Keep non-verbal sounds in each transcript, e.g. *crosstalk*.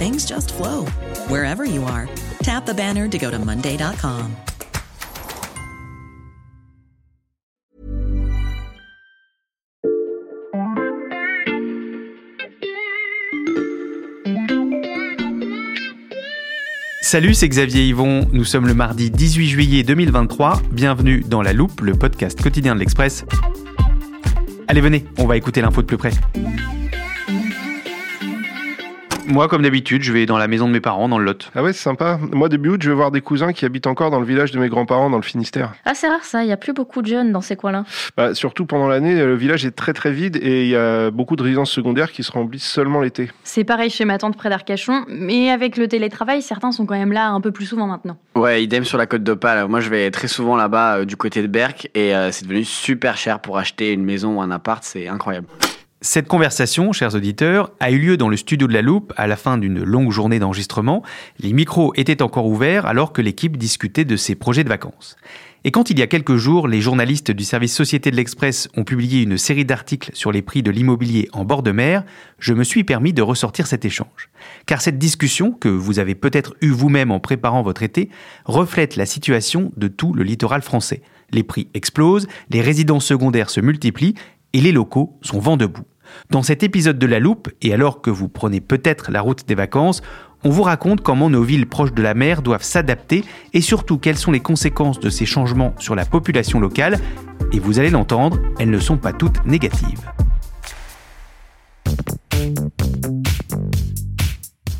things just flow wherever you are. Tap the banner to go to Monday.com. Salut, c'est Xavier Yvon. Nous sommes le mardi 18 juillet 2023. Bienvenue dans La Loupe, le podcast quotidien de l'Express. Allez, venez, on va écouter l'info de plus près. Moi, comme d'habitude, je vais dans la maison de mes parents, dans le Lot. Ah ouais, c'est sympa. Moi, début août, je vais voir des cousins qui habitent encore dans le village de mes grands-parents, dans le Finistère. Ah, c'est rare ça, il n'y a plus beaucoup de jeunes dans ces coins-là. Bah, surtout pendant l'année, le village est très très vide et il y a beaucoup de résidences secondaires qui se remplissent seulement l'été. C'est pareil chez ma tante près d'Arcachon, mais avec le télétravail, certains sont quand même là un peu plus souvent maintenant. Ouais, idem sur la côte d'Opale. Moi, je vais très souvent là-bas euh, du côté de Berck et euh, c'est devenu super cher pour acheter une maison ou un appart, c'est incroyable. Cette conversation, chers auditeurs, a eu lieu dans le studio de la Loupe à la fin d'une longue journée d'enregistrement. Les micros étaient encore ouverts alors que l'équipe discutait de ses projets de vacances. Et quand il y a quelques jours, les journalistes du service Société de l'Express ont publié une série d'articles sur les prix de l'immobilier en bord de mer, je me suis permis de ressortir cet échange. Car cette discussion, que vous avez peut-être eue vous-même en préparant votre été, reflète la situation de tout le littoral français. Les prix explosent, les résidences secondaires se multiplient et les locaux sont vent debout. Dans cet épisode de La Loupe, et alors que vous prenez peut-être la route des vacances, on vous raconte comment nos villes proches de la mer doivent s'adapter et surtout quelles sont les conséquences de ces changements sur la population locale. Et vous allez l'entendre, elles ne sont pas toutes négatives.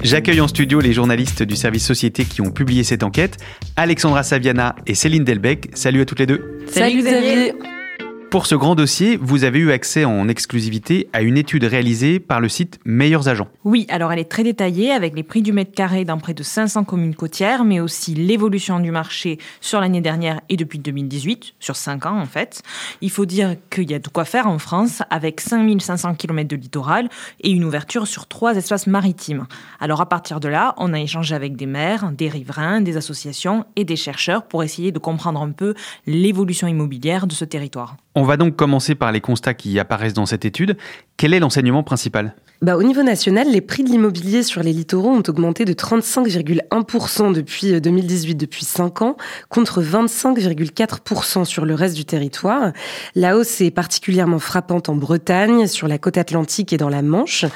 J'accueille en studio les journalistes du service Société qui ont publié cette enquête, Alexandra Saviana et Céline Delbecq. Salut à toutes les deux. Salut pour ce grand dossier, vous avez eu accès en exclusivité à une étude réalisée par le site Meilleurs Agents. Oui, alors elle est très détaillée avec les prix du mètre carré dans près de 500 communes côtières, mais aussi l'évolution du marché sur l'année dernière et depuis 2018, sur 5 ans en fait. Il faut dire qu'il y a de quoi faire en France avec 5500 km de littoral et une ouverture sur trois espaces maritimes. Alors à partir de là, on a échangé avec des maires, des riverains, des associations et des chercheurs pour essayer de comprendre un peu l'évolution immobilière de ce territoire. On va donc commencer par les constats qui apparaissent dans cette étude. Quel est l'enseignement principal? Bah, Au niveau national, les prix de l'immobilier sur les littoraux ont augmenté de 35,1% depuis 2018, euh, depuis 5 ans, contre 25,4% sur le reste du territoire. La hausse est particulièrement frappante en Bretagne, sur la côte atlantique et dans la Manche.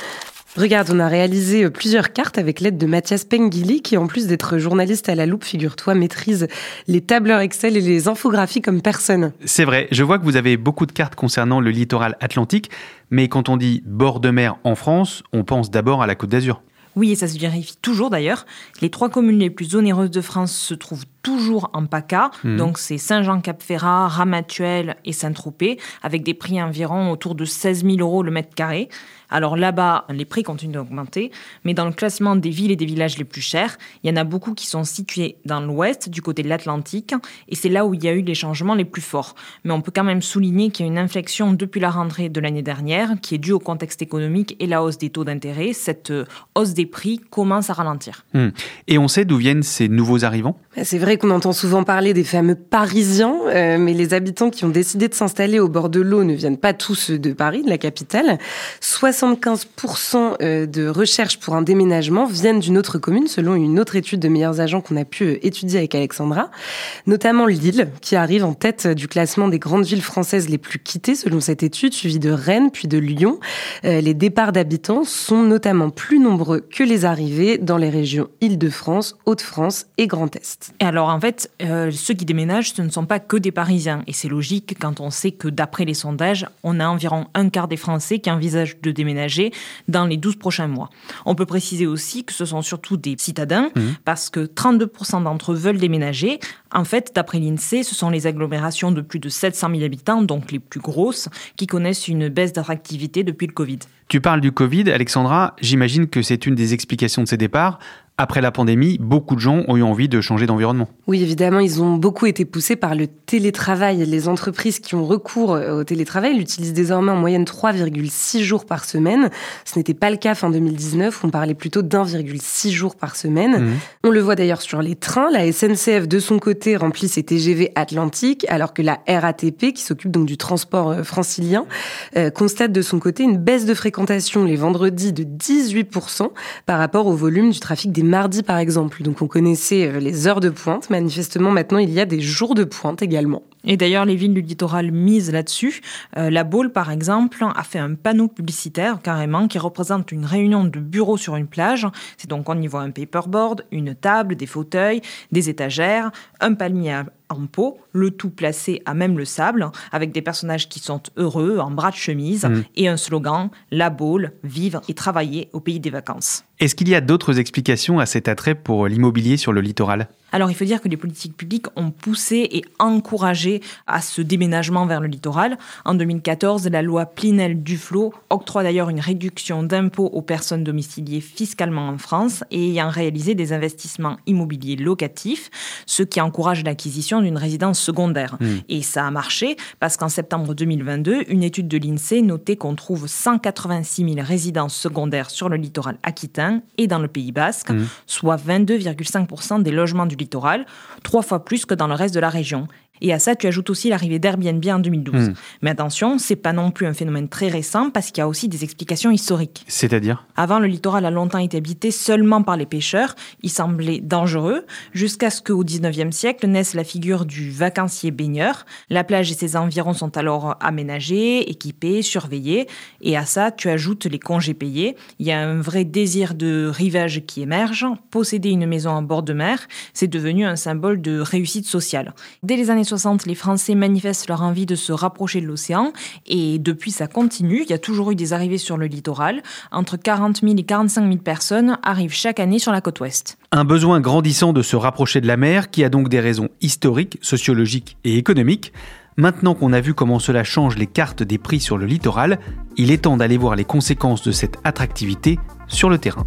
Regarde, on a réalisé euh, plusieurs cartes avec l'aide de Mathias Pengili, qui en plus d'être journaliste à la loupe, figure-toi, maîtrise les tableurs Excel et les infographies comme personne. C'est vrai, je vois que vous avez beaucoup de cartes concernant le littoral atlantique, mais quand on dit bord de mer en France, on pense d'abord à la Côte d'Azur. Oui, et ça se vérifie toujours d'ailleurs. Les trois communes les plus onéreuses de France se trouvent toujours en PACA. Hmm. Donc c'est Saint-Jean-Cap-Ferrat, Ramatuelle et Saint-Tropez, avec des prix environ autour de 16 000 euros le mètre carré. Alors là-bas, les prix continuent d'augmenter, mais dans le classement des villes et des villages les plus chers, il y en a beaucoup qui sont situés dans l'ouest, du côté de l'Atlantique, et c'est là où il y a eu les changements les plus forts. Mais on peut quand même souligner qu'il y a une inflexion depuis la rentrée de l'année dernière, qui est due au contexte économique et la hausse des taux d'intérêt. Cette euh, hausse des prix commence à ralentir. Hmm. Et on sait d'où viennent ces nouveaux arrivants? C'est vrai qu'on entend souvent parler des fameux Parisiens, euh, mais les habitants qui ont décidé de s'installer au bord de l'eau ne viennent pas tous de Paris, de la capitale. 75% euh, de recherches pour un déménagement viennent d'une autre commune, selon une autre étude de meilleurs agents qu'on a pu étudier avec Alexandra, notamment Lille, qui arrive en tête du classement des grandes villes françaises les plus quittées, selon cette étude, suivie de Rennes puis de Lyon. Les départs d'habitants sont notamment plus nombreux que les arrivées dans les régions Île-de-France, Hauts-de-France et Grand Est. Alors en fait, euh, ceux qui déménagent, ce ne sont pas que des Parisiens. Et c'est logique quand on sait que d'après les sondages, on a environ un quart des Français qui envisagent de déménager dans les 12 prochains mois. On peut préciser aussi que ce sont surtout des citadins, mmh. parce que 32% d'entre eux veulent déménager. En fait, d'après l'INSEE, ce sont les agglomérations de plus de 700 000 habitants, donc les plus grosses, qui connaissent une baisse d'attractivité depuis le Covid. Tu parles du Covid, Alexandra, j'imagine que c'est une des explications de ces départs. Après la pandémie, beaucoup de gens ont eu envie de changer d'environnement. Oui, évidemment, ils ont beaucoup été poussés par le télétravail. Les entreprises qui ont recours au télétravail l'utilisent désormais en moyenne 3,6 jours par semaine. Ce n'était pas le cas fin 2019, on parlait plutôt d'1,6 jours par semaine. Mmh. On le voit d'ailleurs sur les trains. La SNCF, de son côté, remplit ses TGV Atlantique, alors que la RATP, qui s'occupe donc du transport euh, francilien, euh, constate de son côté une baisse de fréquentation les vendredis de 18% par rapport au volume du trafic des mardi par exemple. Donc on connaissait euh, les heures de pointe. Manifestement maintenant il y a des jours de pointe également. Et d'ailleurs, les villes du littoral misent là-dessus. Euh, la Baule, par exemple, a fait un panneau publicitaire carrément qui représente une réunion de bureaux sur une plage. C'est donc on y voit un paperboard, une table, des fauteuils, des étagères, un palmier en pot, le tout placé à même le sable, avec des personnages qui sont heureux, en bras de chemise, mmh. et un slogan La Baule, vivre et travailler au pays des vacances. Est-ce qu'il y a d'autres explications à cet attrait pour l'immobilier sur le littoral? Alors il faut dire que les politiques publiques ont poussé et encouragé à ce déménagement vers le littoral. En 2014, la loi Plinel-Duflot octroie d'ailleurs une réduction d'impôts aux personnes domiciliées fiscalement en France et ayant réalisé des investissements immobiliers locatifs, ce qui encourage l'acquisition d'une résidence secondaire. Mmh. Et ça a marché parce qu'en septembre 2022, une étude de l'INSEE notait qu'on trouve 186 000 résidences secondaires sur le littoral aquitain et dans le Pays basque, mmh. soit 22,5% des logements du littoral, trois fois plus que dans le reste de la région. Et à ça, tu ajoutes aussi l'arrivée d'Airbnb en 2012. Hmm. Mais attention, c'est pas non plus un phénomène très récent parce qu'il y a aussi des explications historiques. C'est-à-dire? Avant, le littoral a longtemps été habité seulement par les pêcheurs. Il semblait dangereux jusqu'à ce qu'au 19e siècle naisse la figure du vacancier baigneur. La plage et ses environs sont alors aménagés, équipés, surveillés. Et à ça, tu ajoutes les congés payés. Il y a un vrai désir de rivage qui émerge. Posséder une maison en bord de mer, c'est devenu un symbole de réussite sociale. Dès les années 60, les Français manifestent leur envie de se rapprocher de l'océan et depuis ça continue. Il y a toujours eu des arrivées sur le littoral. Entre 40 000 et 45 000 personnes arrivent chaque année sur la côte ouest. Un besoin grandissant de se rapprocher de la mer qui a donc des raisons historiques, sociologiques et économiques. Maintenant qu'on a vu comment cela change les cartes des prix sur le littoral, il est temps d'aller voir les conséquences de cette attractivité sur le terrain.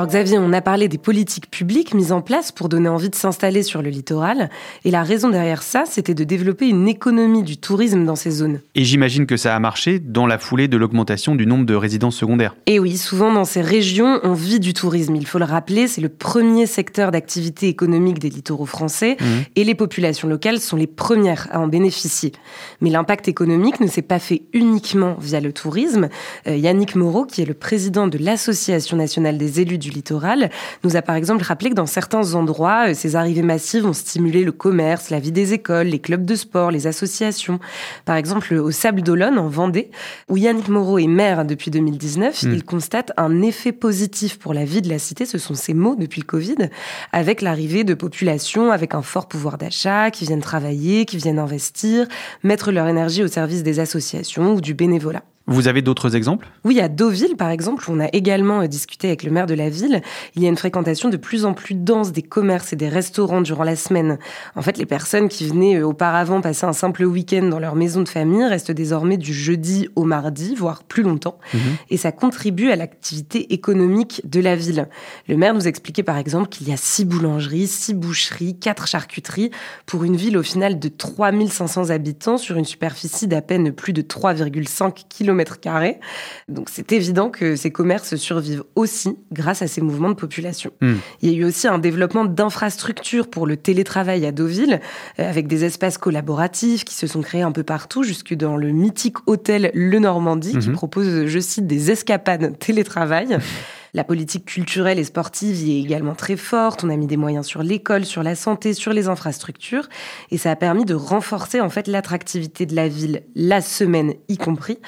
Alors Xavier, on a parlé des politiques publiques mises en place pour donner envie de s'installer sur le littoral. Et la raison derrière ça, c'était de développer une économie du tourisme dans ces zones. Et j'imagine que ça a marché dans la foulée de l'augmentation du nombre de résidences secondaires. Et oui, souvent dans ces régions, on vit du tourisme. Il faut le rappeler, c'est le premier secteur d'activité économique des littoraux français mmh. et les populations locales sont les premières à en bénéficier. Mais l'impact économique ne s'est pas fait uniquement via le tourisme. Euh, Yannick Moreau, qui est le président de l'Association nationale des élus du littoral, nous a par exemple rappelé que dans certains endroits, ces arrivées massives ont stimulé le commerce, la vie des écoles, les clubs de sport, les associations. Par exemple, au Sable d'Olonne, en Vendée, où Yannick Moreau est maire depuis 2019, il constate un effet positif pour la vie de la cité, ce sont ses mots depuis le Covid, avec l'arrivée de populations avec un fort pouvoir d'achat, qui viennent travailler, qui viennent investir, mettre leur énergie au service des associations ou du bénévolat. Vous avez d'autres exemples? Oui, à Deauville, par exemple, on a également euh, discuté avec le maire de la ville. Il y a une fréquentation de plus en plus dense des commerces et des restaurants durant la semaine. En fait, les personnes qui venaient euh, auparavant passer un simple week-end dans leur maison de famille restent désormais du jeudi au mardi, voire plus longtemps. Mhm. Et ça contribue à l'activité économique de la ville. Le maire nous expliquait par exemple qu'il y a six boulangeries, six boucheries, quatre charcuteries pour une ville au final de 3500 habitants sur une superficie d'à peine plus de 3,5 km Donc c'est évident que ces commerces survivent aussi grâce à ces mouvements de population. Hmm. Il y a eu aussi un développement d'infrastructures pour le télétravail à Deauville, euh, avec des espaces collaboratifs qui se sont créés un peu partout, jusque dans le mythique hôtel Le Normandie, qui hmm. propose, je cite, des escapades télétravail. *laughs* La politique culturelle et sportive y est également très forte. On a mis des moyens sur l'école, sur la santé, sur les infrastructures. Et ça a permis de renforcer en fait l'attractivité de la ville, la semaine y compris,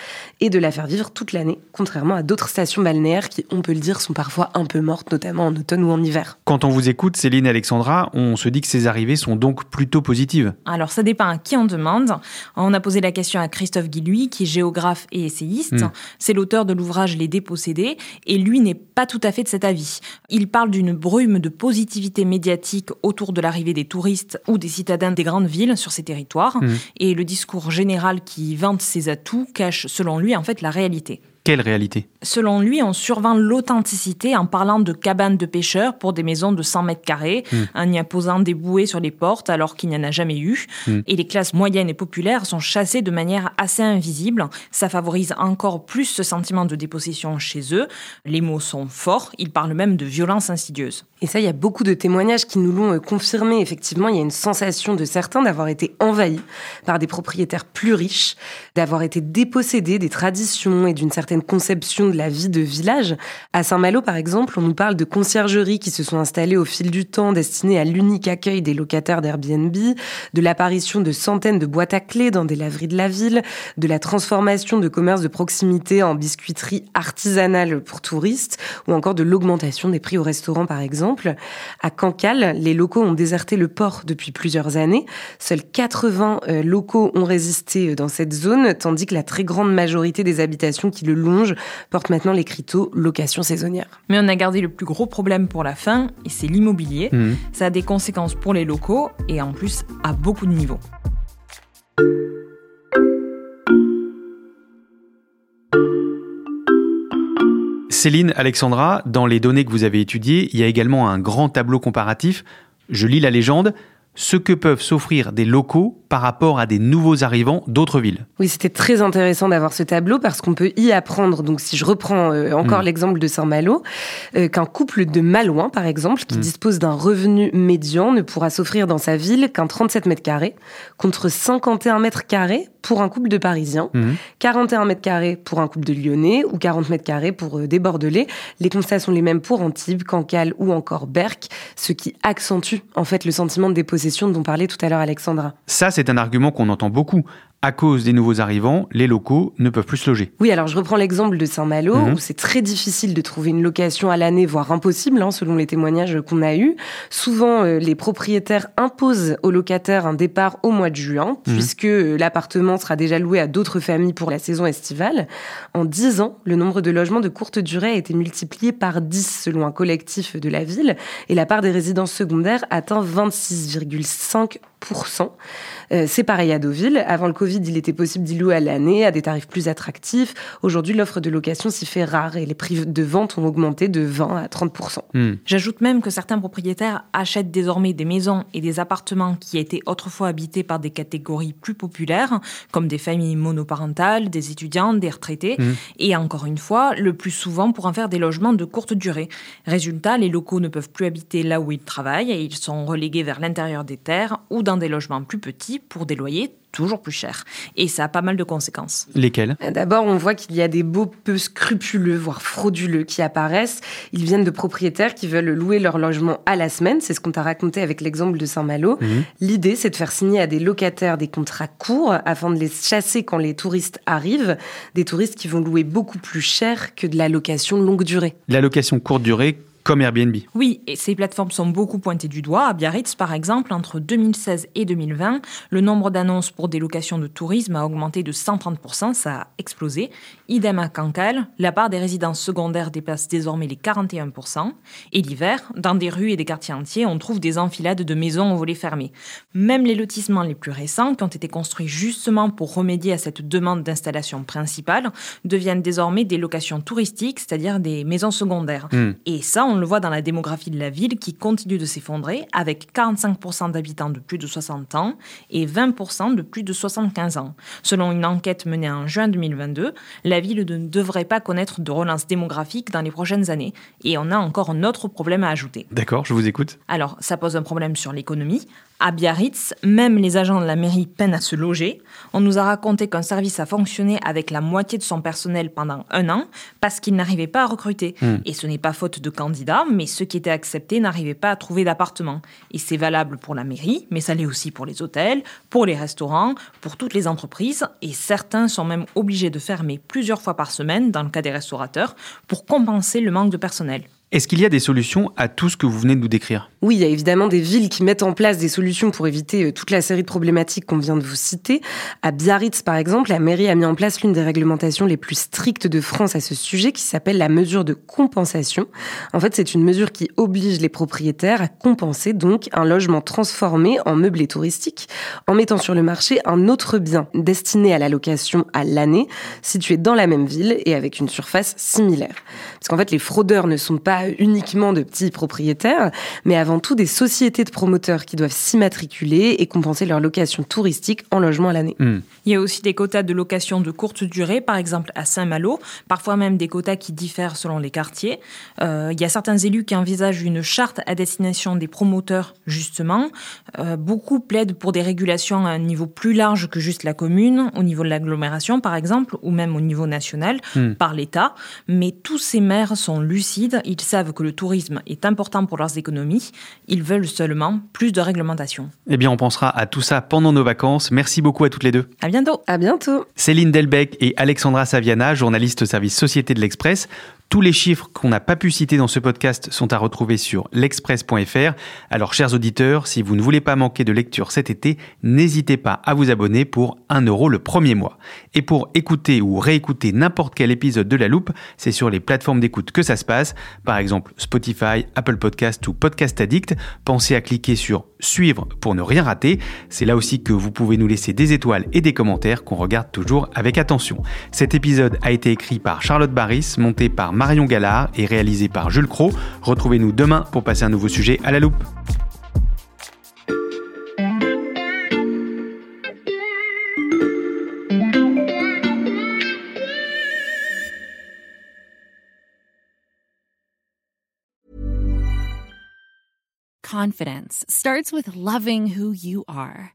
et de la faire vivre toute l'année, contrairement à d'autres stations balnéaires qui, on peut le dire, sont parfois un peu mortes, notamment en automne ou en hiver. Quand on vous écoute, Céline et Alexandra, on se dit que ces arrivées sont donc plutôt positives. Alors ça dépend à qui on demande. On a posé la question à Christophe Guilluy, qui est géographe et essayiste. Hmm. C'est l'auteur de l'ouvrage Les Dépossédés, et lui n'est pas tout à fait de cet avis. Il parle d'une brume de positivité médiatique autour de l'arrivée des touristes ou des citadins des grandes villes sur ces territoires, mmh. et le discours général qui vante ses atouts cache, selon lui, en fait la réalité. Quelle réalité? Selon lui, on survend l'authenticité en parlant de cabanes de pêcheurs pour des maisons de 100 mètres carrés, hmm. en y apposant des bouées sur les portes alors qu'il n'y en a jamais eu. Hmm. Et les classes moyennes et populaires sont chassées de manière assez invisible. Ça favorise encore plus ce sentiment de dépossession chez eux. Les mots sont forts, ils parlent même de violence insidieuse. Et ça, il y a beaucoup de témoignages qui nous l'ont euh, confirmé. Effectivement, il y a une sensation de certains d'avoir été envahis par des propriétaires plus riches, d'avoir été dépossédés des traditions et d'une certaine conception de la vie de village. À Saint-Malo, par exemple, on nous parle de conciergeries qui se sont installées au fil du temps, destinées à l'unique accueil des locataires d'Airbnb, de l'apparition de centaines de boîtes à clés dans des laveries de la ville, de la transformation de commerces de proximité en biscuiterie artisanale pour touristes, ou encore de l'augmentation des prix au restaurant, par exemple. À Cancale, les locaux ont déserté le port depuis plusieurs années. Seuls 80 euh, locaux ont résisté euh, dans cette zone, tandis que la très grande majorité des habitations qui le portent maintenant l'écriteau location saisonnière. Mais on a gardé le plus gros problème pour la fin, et c'est l'immobilier. Mmh. Ça a des conséquences pour les locaux, et en plus à beaucoup de niveaux. Céline, Alexandra, dans les données que vous avez étudiées, il y a également un grand tableau comparatif. Je lis la légende ce que peuvent s'offrir des locaux par rapport à des nouveaux arrivants d'autres villes. Oui, c'était très intéressant d'avoir ce tableau parce qu'on peut y apprendre, donc si je reprends euh, encore hmm. l'exemple de Saint-Malo, euh, qu'un couple de Malouins, par exemple, qui hmm. dispose d'un revenu médian, ne pourra s'offrir dans sa ville qu'un 37 mètres carrés, contre 51 mètres carrés pour un couple de Parisiens, 41 hmm. mètres carrés pour un couple de Lyonnais ou 40 mètres carrés pour euh, des Bordelais. Les constats sont les mêmes pour Antibes, Cancale ou encore Berck, ce qui accentue en fait le sentiment de dépossession dont parlait tout à l'heure Alexandra. Ça, c'est un argument qu'on entend beaucoup à cause des nouveaux arrivants, les locaux ne peuvent plus se loger. Oui, alors je reprends l'exemple de Saint-Malo, mhm. où c'est très difficile de trouver une location à l'année, voire impossible, hein, selon les témoignages qu'on a eus. Souvent, euh, les propriétaires imposent aux locataires un départ au mois de juin, mhm. puisque euh, l'appartement sera déjà loué à d'autres familles pour la saison estivale. En 10 ans, le nombre de logements de courte durée a été multiplié par 10 selon un collectif de la ville, et la part des résidences secondaires atteint 26,5 euh, c'est pareil à Deauville. Avant le Covid, il était possible d'y louer à l'année à des tarifs plus attractifs. Aujourd'hui, l'offre de location s'y fait rare et les prix de vente ont augmenté de 20 à 30 hmm. J'ajoute même que certains propriétaires achètent désormais des maisons et des appartements qui étaient autrefois habités par des catégories plus populaires, comme des familles monoparentales, des étudiants, des retraités, hmm. et encore une fois, le plus souvent pour en faire des logements de courte durée. Résultat, les locaux ne peuvent plus habiter là où ils travaillent et ils sont relégués vers l'intérieur des terres ou dans dans des logements plus petits pour des loyers toujours plus chers. Et ça a pas mal de conséquences. Lesquelles? D'abord, on voit qu'il y a des baux peu scrupuleux, voire frauduleux, qui apparaissent. Ils viennent de propriétaires qui veulent louer leur logement à la semaine. C'est ce qu'on t'a raconté avec l'exemple de Saint-Malo. Mhm. L'idée, c'est de faire signer à des locataires des contrats courts afin de les chasser quand les touristes arrivent. Des touristes qui vont louer beaucoup plus cher que de la location longue durée. La location courte durée comme Airbnb. Oui, et ces plateformes sont beaucoup pointées du doigt. À Biarritz, par exemple, entre 2016 et 2020, le nombre d'annonces pour des locations de tourisme a augmenté de 130%, ça a explosé. Idem à Cancale, la part des résidences secondaires dépasse désormais les 41%. Et l'hiver, dans des rues et des quartiers entiers, on trouve des enfilades de maisons aux volets fermés. Même les lotissements les plus récents, qui ont été construits justement pour remédier à cette demande d'installation principale, deviennent désormais des locations touristiques, c'est-à-dire des maisons secondaires. Hmm. Et ça, on le voit dans la démographie de la ville qui continue de s'effondrer, avec 45% d'habitants de plus de 60 ans et 20% de plus de 75 ans. Selon une enquête menée en juin 2022, la ville ne devrait pas connaître de relance démographique dans les prochaines années. Et on a encore un autre problème à ajouter. D'accord, je vous écoute. Alors, ça pose un problème sur l'économie. À Biarritz, même les agents de la mairie peinent à se loger. On nous a raconté qu'un service a fonctionné avec la moitié de son personnel pendant un an parce qu'il n'arrivait pas à recruter. Hmm. Et ce n'est pas faute de candidats, mais ceux qui étaient acceptés n'arrivaient pas à trouver d'appartement. Et c'est valable pour la mairie, mais ça l'est aussi pour les hôtels, pour les restaurants, pour toutes les entreprises. Et certains sont même obligés de fermer plusieurs fois par semaine, dans le cas des restaurateurs, pour compenser le manque de personnel. Est-ce qu'il y a des solutions à tout ce que vous venez de nous décrire? Oui, il y a évidemment des villes qui mettent en place des solutions pour éviter euh, toute la série de problématiques qu'on vient de vous citer. À Biarritz, par exemple, la mairie a mis en place l'une des réglementations les plus strictes de France à ce sujet, qui s'appelle la mesure de compensation. En fait, c'est une mesure qui oblige les propriétaires à compenser donc un logement transformé en meublé touristique, en mettant sur le marché un autre bien destiné à la location à l'année, situé dans la même ville et avec une surface similaire. Parce qu'en fait, les fraudeurs ne sont pas uniquement de petits propriétaires, mais avant tout des sociétés de promoteurs qui doivent s'immatriculer et compenser leur location touristique en logement à l'année. Hmm. Il y a aussi des quotas de location de courte durée, par exemple à Saint-Malo, parfois même des quotas qui diffèrent selon les quartiers. Euh, il y a certains élus qui envisagent une charte à destination des promoteurs, justement. Euh, beaucoup plaident pour des régulations à un niveau plus large que juste la commune, au niveau de l'agglomération par exemple, ou même au niveau national, Hmm. par l'État. Mais tous ces maires sont lucides, ils savent que le tourisme est important pour leurs économies, ils veulent seulement plus de réglementation. Eh bien, on pensera à tout ça pendant nos vacances. Merci beaucoup à toutes les deux. À bientôt À bientôt. Céline Delbecq et Alexandra Saviana, journalistes au service Société de l'Express. Tous les chiffres qu'on n'a pas pu citer dans ce podcast sont à retrouver sur l'express.fr. Alors, chers auditeurs, si vous ne voulez pas manquer de lecture cet été, n'hésitez pas à vous abonner pour 1 euro le premier mois. Et pour écouter ou réécouter n'importe quel épisode de La Loupe, c'est sur les plateformes d'écoute que ça se passe, par exemple Spotify, Apple Podcast ou Podcast Addict. Pensez à cliquer sur suivre pour ne rien rater. C'est là aussi que vous pouvez nous laisser des étoiles et des commentaires qu'on regarde toujours avec attention. Cet épisode a été écrit par Charlotte Barris, monté par Marion Gallard et réalisé par Jules Cro. Retrouvez-nous demain pour passer un nouveau sujet à la loupe. Confidence starts with loving who you are.